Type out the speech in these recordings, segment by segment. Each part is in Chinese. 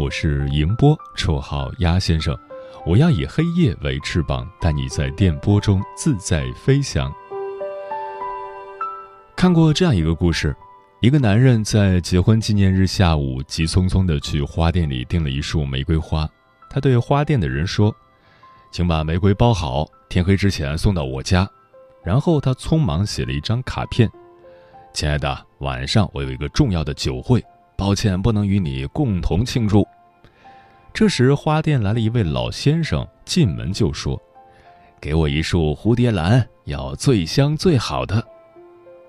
我是迎波，绰号鸭先生。我要以黑夜为翅膀，带你在电波中自在飞翔。看过这样一个故事：一个男人在结婚纪念日下午，急匆匆地去花店里订了一束玫瑰花。他对花店的人说：“请把玫瑰包好。”天黑之前送到我家，然后他匆忙写了一张卡片：“亲爱的，晚上我有一个重要的酒会，抱歉不能与你共同庆祝。”这时，花店来了一位老先生，进门就说：“给我一束蝴蝶兰，要最香最好的。”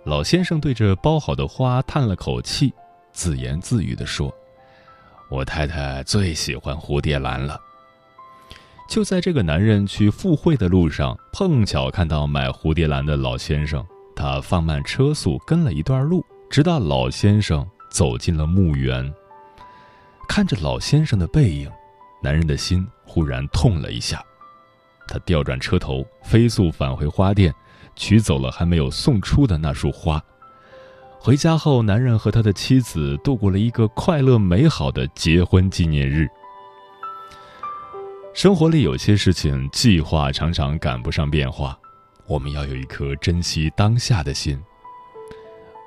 老先生对着包好的花叹了口气，自言自语地说：“我太太最喜欢蝴蝶兰了。”就在这个男人去赴会的路上，碰巧看到买蝴蝶兰的老先生，他放慢车速跟了一段路，直到老先生走进了墓园。看着老先生的背影，男人的心忽然痛了一下。他调转车头，飞速返回花店，取走了还没有送出的那束花。回家后，男人和他的妻子度过了一个快乐美好的结婚纪念日。生活里有些事情，计划常常赶不上变化，我们要有一颗珍惜当下的心。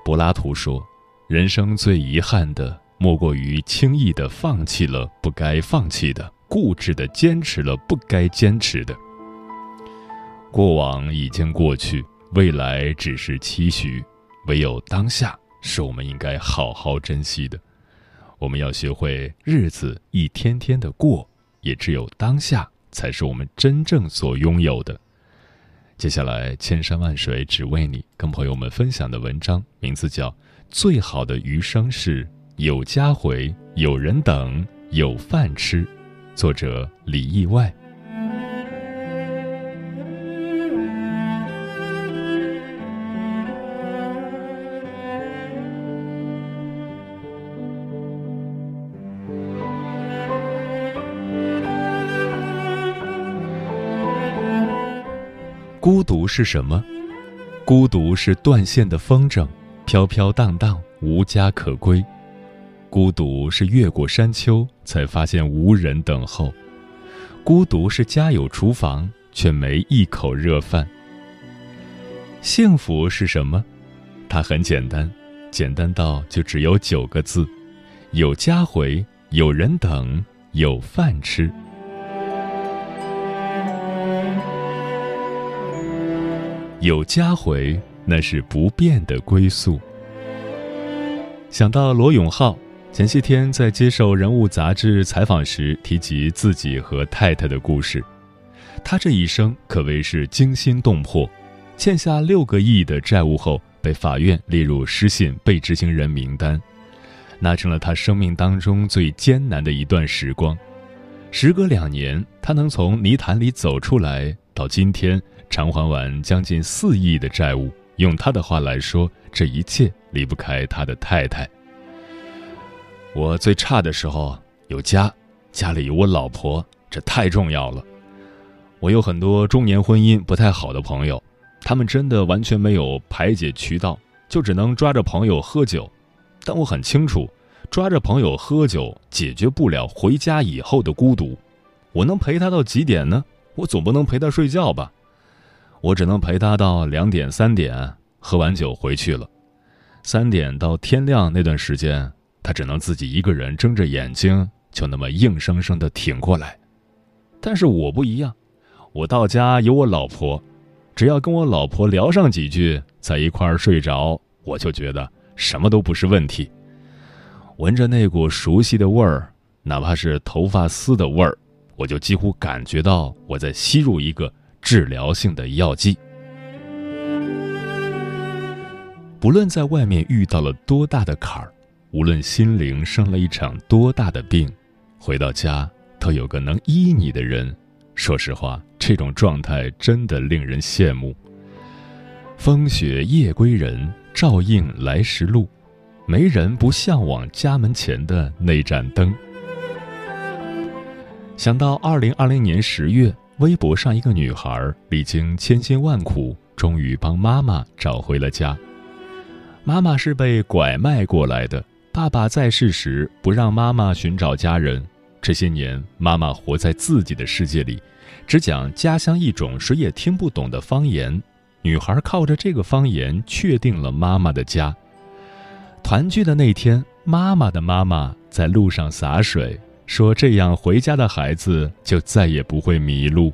柏拉图说：“人生最遗憾的，莫过于轻易的放弃了不该放弃的，固执的坚持了不该坚持的。过往已经过去，未来只是期许，唯有当下是我们应该好好珍惜的。我们要学会日子一天天的过。”也只有当下才是我们真正所拥有的。接下来，千山万水只为你，跟朋友们分享的文章名字叫《最好的余生是有家回、有人等、有饭吃》，作者李意外。孤独是什么？孤独是断线的风筝，飘飘荡荡，无家可归。孤独是越过山丘，才发现无人等候。孤独是家有厨房，却没一口热饭。幸福是什么？它很简单，简单到就只有九个字：有家回，有人等，有饭吃。有家回，那是不变的归宿。想到罗永浩前些天在接受《人物》杂志采访时提及自己和太太的故事，他这一生可谓是惊心动魄，欠下六个亿的债务后，被法院列入失信被执行人名单，那成了他生命当中最艰难的一段时光。时隔两年，他能从泥潭里走出来，到今天。偿还完将近四亿的债务，用他的话来说，这一切离不开他的太太。我最差的时候有家，家里有我老婆，这太重要了。我有很多中年婚姻不太好的朋友，他们真的完全没有排解渠道，就只能抓着朋友喝酒。但我很清楚，抓着朋友喝酒解决不了回家以后的孤独。我能陪他到几点呢？我总不能陪他睡觉吧？我只能陪他到两点三点，喝完酒回去了。三点到天亮那段时间，他只能自己一个人睁着眼睛，就那么硬生生的挺过来。但是我不一样，我到家有我老婆，只要跟我老婆聊上几句，在一块儿睡着，我就觉得什么都不是问题。闻着那股熟悉的味儿，哪怕是头发丝的味儿，我就几乎感觉到我在吸入一个治疗性的药剂。不论在外面遇到了多大的坎儿，无论心灵生了一场多大的病，回到家都有个能医你的人。说实话，这种状态真的令人羡慕。风雪夜归人，照应来时路。没人不向往家门前的那盏灯。想到二零二零年十月，微博上一个女孩历经千辛万苦，终于帮妈妈找回了家。妈妈是被拐卖过来的，爸爸在世时不让妈妈寻找家人。这些年，妈妈活在自己的世界里，只讲家乡一种谁也听不懂的方言。女孩靠着这个方言确定了妈妈的家。团聚的那天，妈妈的妈妈在路上洒水，说：“这样回家的孩子就再也不会迷路。”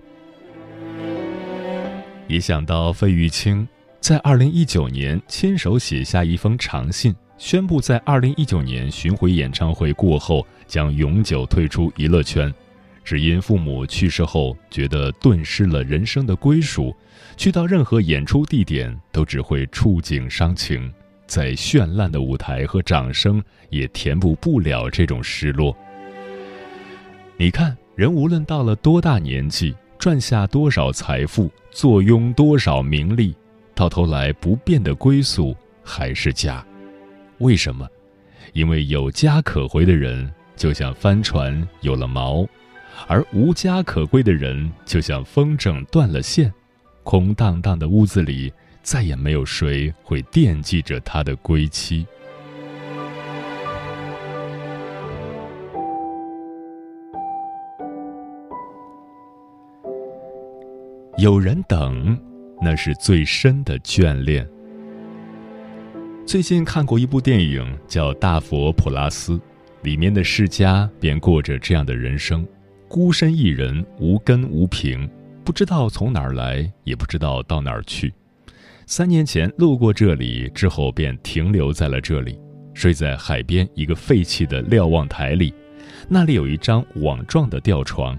一想到费玉清在二零一九年亲手写下一封长信，宣布在二零一九年巡回演唱会过后将永久退出娱乐圈，只因父母去世后觉得顿失了人生的归属，去到任何演出地点都只会触景伤情。再绚烂的舞台和掌声也填补不了这种失落。你看，人无论到了多大年纪，赚下多少财富，坐拥多少名利，到头来不变的归宿还是家。为什么？因为有家可回的人，就像帆船有了锚；而无家可归的人，就像风筝断了线。空荡荡的屋子里。再也没有谁会惦记着他的归期。有人等，那是最深的眷恋。最近看过一部电影，叫《大佛普拉斯》，里面的释迦便过着这样的人生：孤身一人，无根无凭，不知道从哪儿来，也不知道到哪儿去。三年前路过这里之后，便停留在了这里，睡在海边一个废弃的瞭望台里。那里有一张网状的吊床。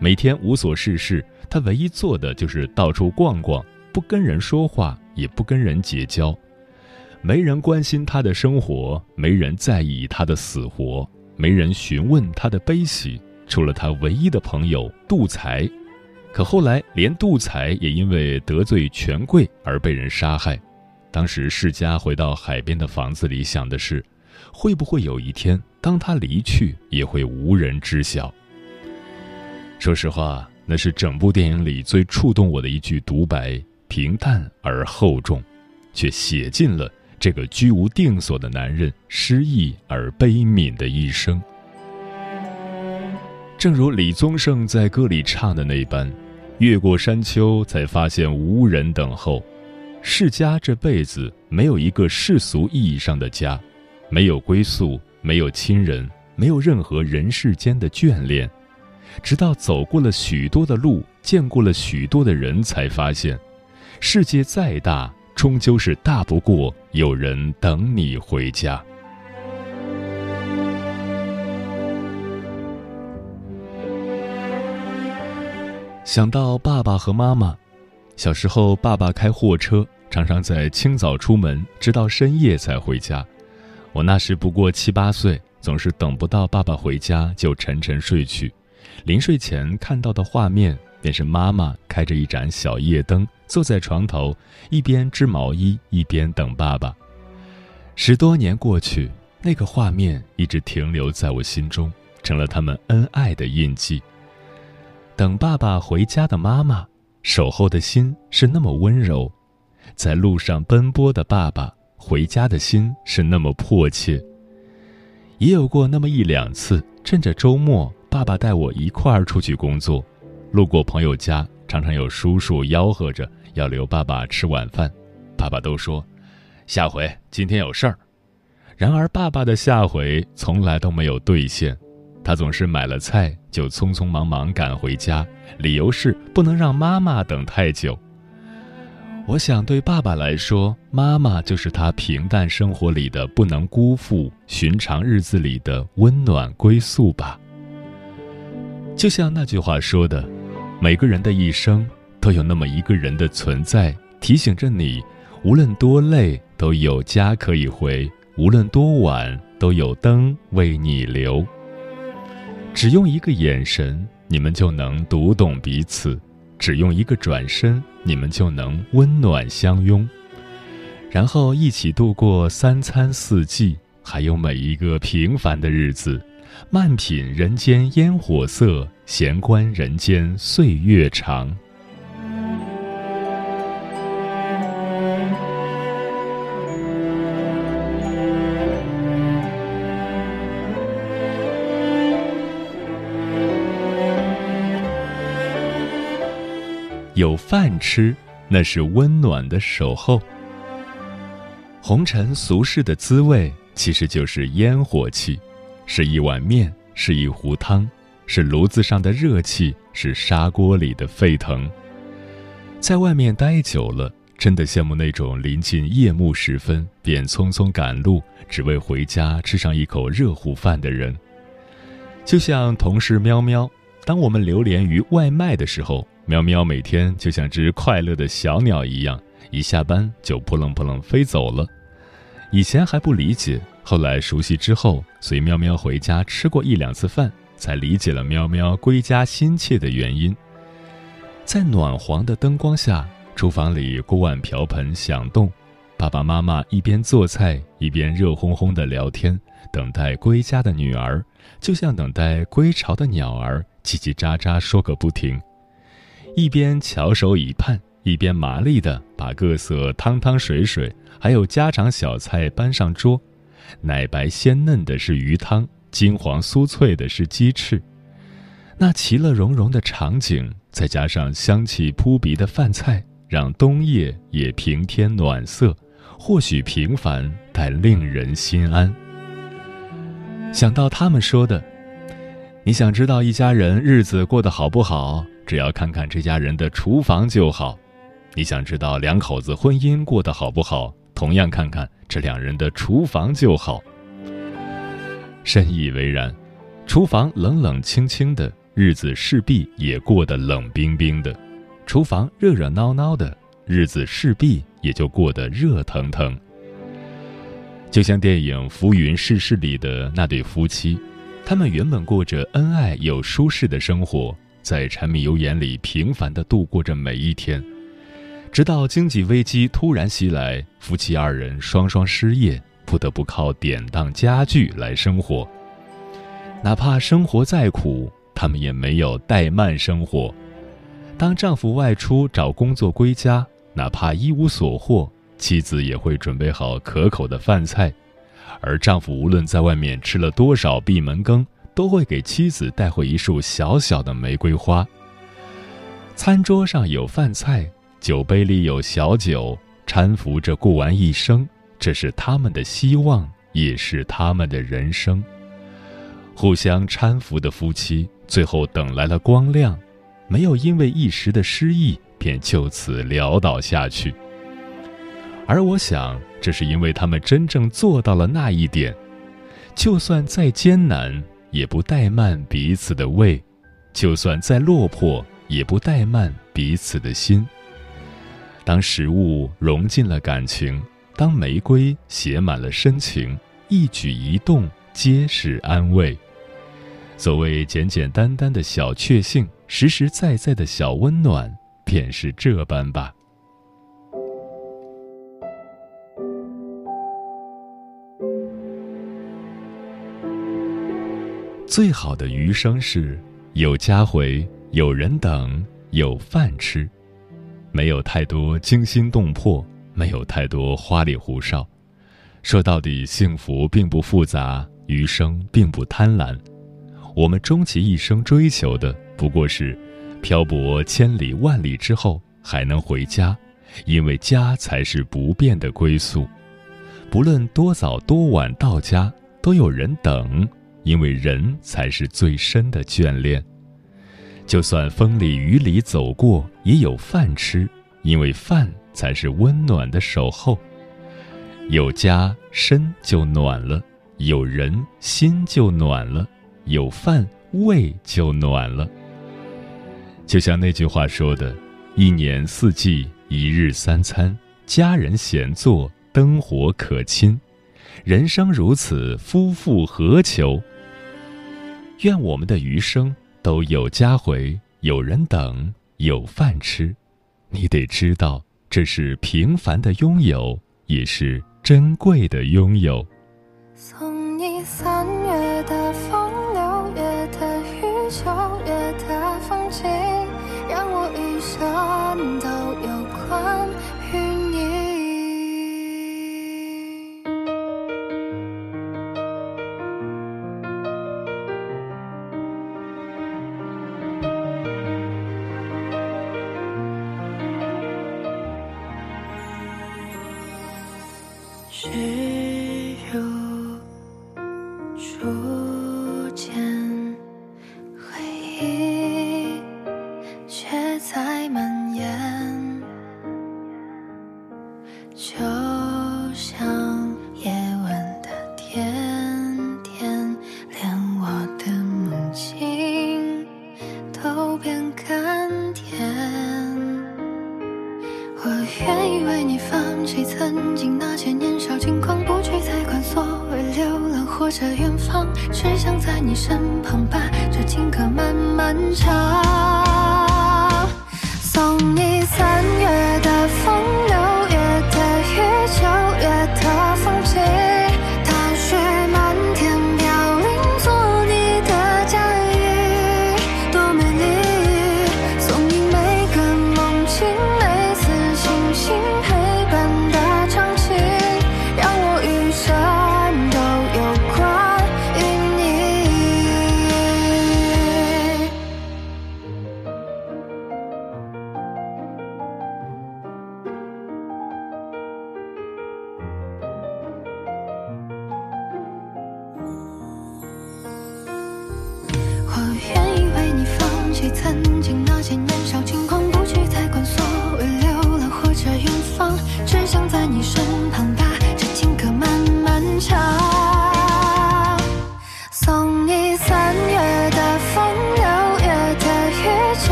每天无所事事，他唯一做的就是到处逛逛，不跟人说话，也不跟人结交。没人关心他的生活，没人在意他的死活，没人询问他的悲喜，除了他唯一的朋友杜才。可后来，连杜才也因为得罪权贵而被人杀害。当时世家回到海边的房子里，想的是，会不会有一天，当他离去，也会无人知晓。说实话，那是整部电影里最触动我的一句独白，平淡而厚重，却写尽了这个居无定所的男人失意而悲悯的一生。正如李宗盛在歌里唱的那般。越过山丘，才发现无人等候。世家这辈子没有一个世俗意义上的家，没有归宿，没有亲人，没有任何人世间的眷恋。直到走过了许多的路，见过了许多的人，才发现，世界再大，终究是大不过有人等你回家。想到爸爸和妈妈，小时候爸爸开货车，常常在清早出门，直到深夜才回家。我那时不过七八岁，总是等不到爸爸回家就沉沉睡去。临睡前看到的画面，便是妈妈开着一盏小夜灯，坐在床头，一边织毛衣，一边等爸爸。十多年过去，那个画面一直停留在我心中，成了他们恩爱的印记。等爸爸回家的妈妈，守候的心是那么温柔；在路上奔波的爸爸，回家的心是那么迫切。也有过那么一两次，趁着周末，爸爸带我一块儿出去工作，路过朋友家，常常有叔叔吆喝着要留爸爸吃晚饭，爸爸都说：“下回今天有事儿。”然而，爸爸的下回从来都没有兑现。他总是买了菜就匆匆忙忙赶回家，理由是不能让妈妈等太久。我想，对爸爸来说，妈妈就是他平淡生活里的不能辜负，寻常日子里的温暖归宿吧。就像那句话说的，每个人的一生都有那么一个人的存在，提醒着你，无论多累，都有家可以回；无论多晚，都有灯为你留。只用一个眼神，你们就能读懂彼此；只用一个转身，你们就能温暖相拥。然后一起度过三餐四季，还有每一个平凡的日子。慢品人间烟火色，闲观人间岁月长。有饭吃，那是温暖的守候。红尘俗世的滋味，其实就是烟火气。是一碗面，是一壶汤，是炉子上的热气，是砂锅里的沸腾。在外面待久了，真的羡慕那种临近夜幕时分便匆匆赶路，只为回家吃上一口热乎饭的人。就像同事喵喵，当我们流连于外卖的时候，喵喵每天就像只快乐的小鸟一样，一下班就扑棱扑棱飞走了。以前还不理解。后来熟悉之后，随喵喵回家吃过一两次饭，才理解了喵喵归家心切的原因。在暖黄的灯光下，厨房里锅碗瓢盆响动，爸爸妈妈一边做菜一边热烘烘的聊天，等待归家的女儿，就像等待归巢的鸟儿，叽叽喳喳说个不停。一边翘首以盼，一边麻利地把各色汤汤水水还有家常小菜搬上桌。奶白鲜嫩的是鱼汤，金黄酥脆的是鸡翅。那其乐融融的场景，再加上香气扑鼻的饭菜，让冬夜也平添暖色。或许平凡，但令人心安。想到他们说的：“你想知道一家人日子过得好不好，只要看看这家人的厨房就好；你想知道两口子婚姻过得好不好。”同样看看这两人的厨房就好，深以为然。厨房冷冷清清的日子，势必也过得冷冰冰的；厨房热热闹闹的日子，势必也就过得热腾腾。就像电影《浮云世事》里的那对夫妻，他们原本过着恩爱又舒适的生活，在柴米油盐里平凡的度过着每一天。直到经济危机突然袭来，夫妻二人双双失业，不得不靠典当家具来生活。哪怕生活再苦，他们也没有怠慢生活。当丈夫外出找工作归家，哪怕一无所获，妻子也会准备好可口的饭菜。而丈夫无论在外面吃了多少闭门羹，都会给妻子带回一束小小的玫瑰花。餐桌上有饭菜。酒杯里有小酒，搀扶着过完一生，这是他们的希望，也是他们的人生。互相搀扶的夫妻，最后等来了光亮，没有因为一时的失意便就此潦倒下去。而我想，这是因为他们真正做到了那一点，就算再艰难，也不怠慢彼此的胃；就算再落魄，也不怠慢彼此的心。当食物融进了感情，当玫瑰写满了深情，一举一动皆是安慰。所谓简简单单的小确幸，实实在在的小温暖，便是这般吧。最好的余生是有家回，有人等，有饭吃。没有太多惊心动魄，没有太多花里胡哨。说到底，幸福并不复杂，余生并不贪婪。我们终其一生追求的，不过是漂泊千里万里之后还能回家，因为家才是不变的归宿。不论多早多晚到家，都有人等，因为人才是最深的眷恋。就算风里雨里走过，也有饭吃，因为饭才是温暖的守候。有家身就暖了，有人心就暖了，有饭胃就暖了。就像那句话说的：“一年四季，一日三餐，家人闲坐，灯火可亲。人生如此，夫复何求？”愿我们的余生。都有家回，有人等，有饭吃。你得知道，这是平凡的拥有，也是珍贵的拥有。送你三只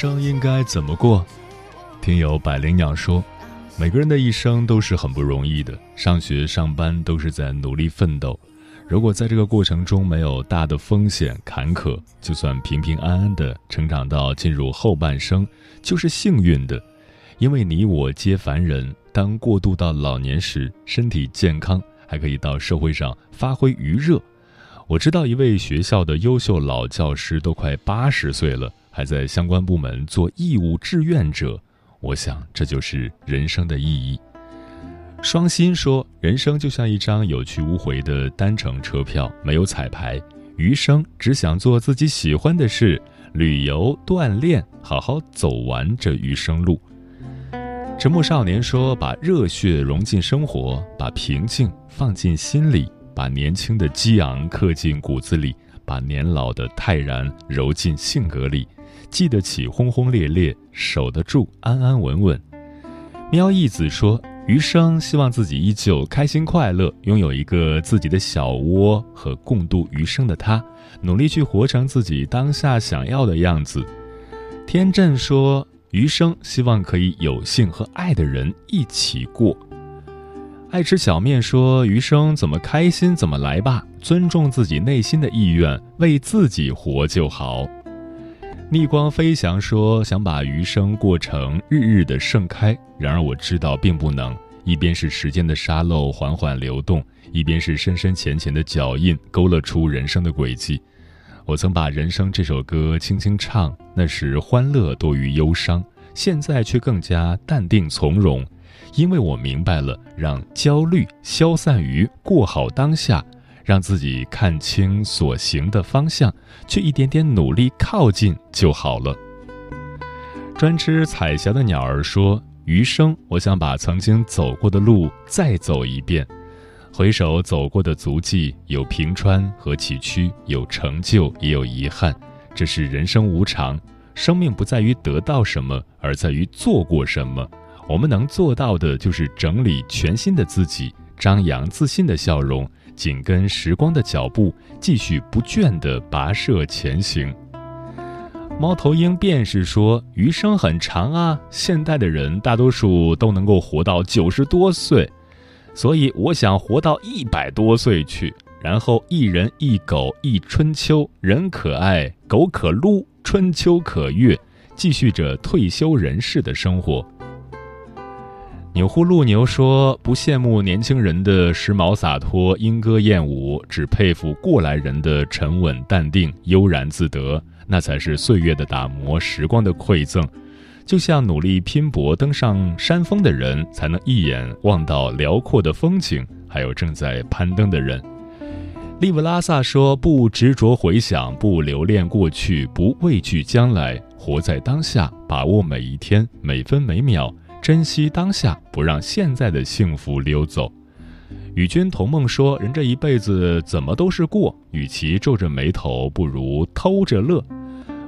生应该怎么过？听友百灵鸟说，每个人的一生都是很不容易的，上学上班都是在努力奋斗。如果在这个过程中没有大的风险坎坷，就算平平安安的成长到进入后半生，就是幸运的。因为你我皆凡人，当过渡到老年时，身体健康，还可以到社会上发挥余热。我知道一位学校的优秀老教师都快八十岁了，还在相关部门做义务志愿者。我想，这就是人生的意义。双心说：“人生就像一张有去无回的单程车票，没有彩排，余生只想做自己喜欢的事，旅游、锻炼，好好走完这余生路。”沉默少年说：“把热血融进生活，把平静放进心里，把年轻的激昂刻进骨子里，把年老的泰然揉进性格里。记得起轰轰烈烈，守得住安安稳稳。”喵义子说：“余生希望自己依旧开心快乐，拥有一个自己的小窝和共度余生的他，努力去活成自己当下想要的样子。”天正说。余生希望可以有幸和爱的人一起过。爱吃小面说：“余生怎么开心怎么来吧，尊重自己内心的意愿，为自己活就好。”逆光飞翔说：“想把余生过成日日的盛开。”然而我知道并不能。一边是时间的沙漏缓缓流动，一边是深深浅浅的脚印勾勒出人生的轨迹。我曾把《人生》这首歌轻轻唱，那时欢乐多于忧伤，现在却更加淡定从容，因为我明白了，让焦虑消散于过好当下，让自己看清所行的方向，去一点点努力靠近就好了。专吃彩霞的鸟儿说：“余生，我想把曾经走过的路再走一遍。”回首走过的足迹，有平川和崎岖，有成就也有遗憾。这是人生无常，生命不在于得到什么，而在于做过什么。我们能做到的，就是整理全新的自己，张扬自信的笑容，紧跟时光的脚步，继续不倦地跋涉前行。猫头鹰便是说：“余生很长啊，现代的人大多数都能够活到九十多岁。”所以我想活到一百多岁去，然后一人一狗一春秋，人可爱，狗可撸，春秋可悦，继续着退休人士的生活。钮祜禄牛说：“不羡慕年轻人的时髦洒脱、莺歌燕舞，只佩服过来人的沉稳淡定、悠然自得，那才是岁月的打磨，时光的馈赠。”就像努力拼搏登上山峰的人，才能一眼望到辽阔的风景；还有正在攀登的人。利布拉萨说：“不执着回想，不留恋过去，不畏惧将来，活在当下，把握每一天每分每秒，珍惜当下，不让现在的幸福溜走。”与君同梦说：“人这一辈子怎么都是过，与其皱着眉头，不如偷着乐。”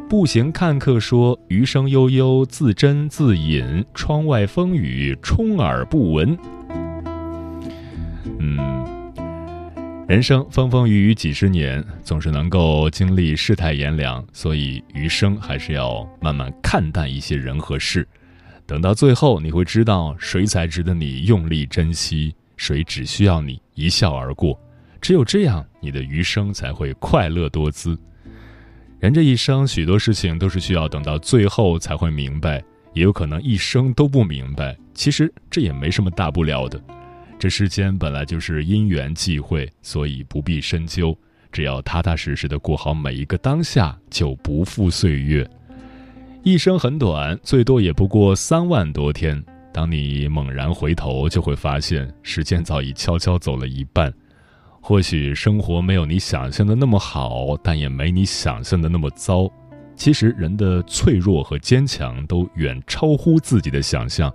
步行看客说：“余生悠悠，自斟自饮，窗外风雨充耳不闻。”嗯，人生风风雨雨几十年，总是能够经历世态炎凉，所以余生还是要慢慢看淡一些人和事。等到最后，你会知道谁才值得你用力珍惜，谁只需要你一笑而过。只有这样，你的余生才会快乐多姿。人这一生，许多事情都是需要等到最后才会明白，也有可能一生都不明白。其实这也没什么大不了的。这世间本来就是因缘际会，所以不必深究。只要踏踏实实的过好每一个当下，就不负岁月。一生很短，最多也不过三万多天。当你猛然回头，就会发现时间早已悄悄走了一半。或许生活没有你想象的那么好，但也没你想象的那么糟。其实人的脆弱和坚强都远超乎自己的想象。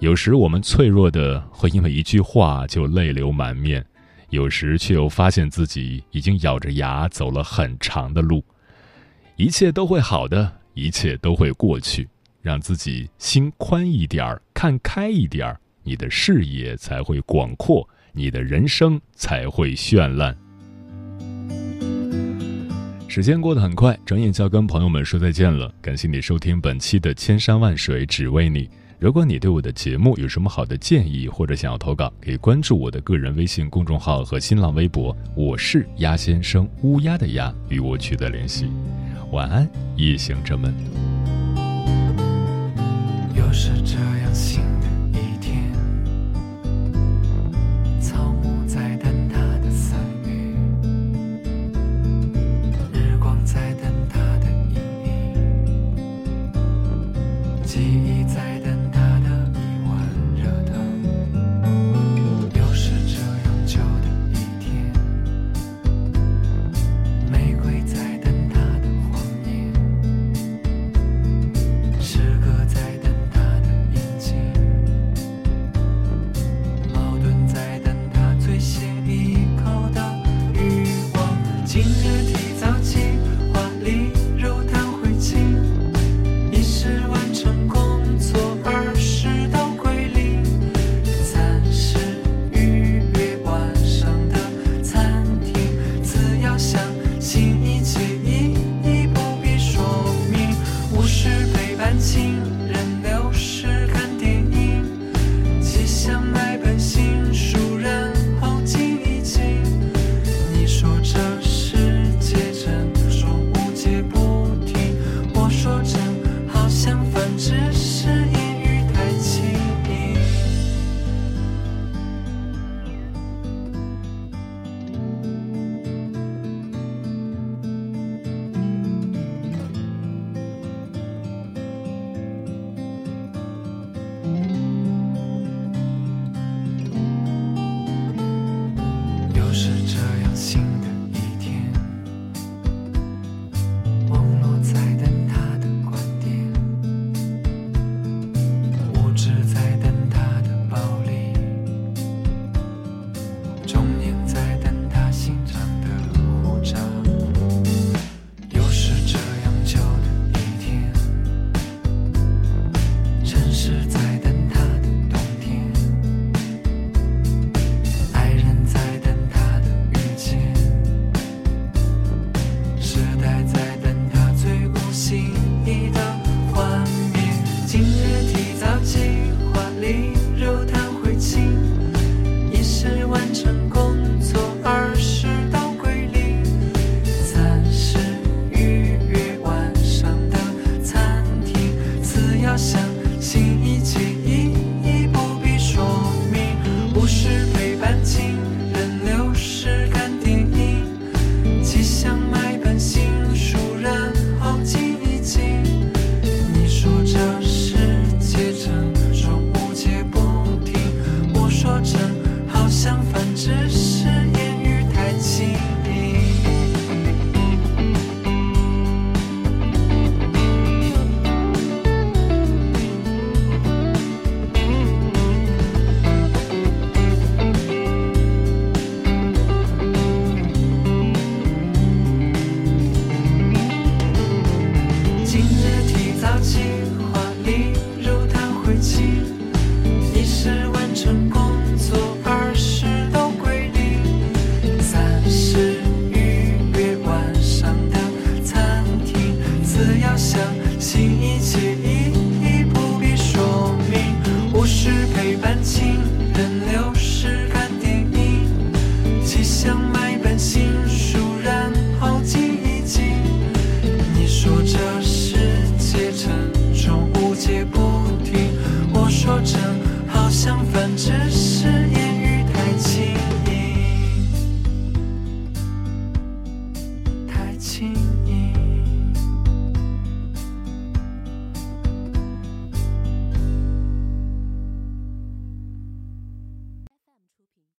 有时我们脆弱的会因为一句话就泪流满面，有时却又发现自己已经咬着牙走了很长的路。一切都会好的，一切都会过去。让自己心宽一点儿，看开一点儿，你的视野才会广阔。你的人生才会绚烂。时间过得很快，转眼就要跟朋友们说再见了。感谢你收听本期的《千山万水只为你》。如果你对我的节目有什么好的建议，或者想要投稿，可以关注我的个人微信公众号和新浪微博。我是鸭先生，乌鸦的鸭，与我取得联系。晚安，夜行者们。又是这样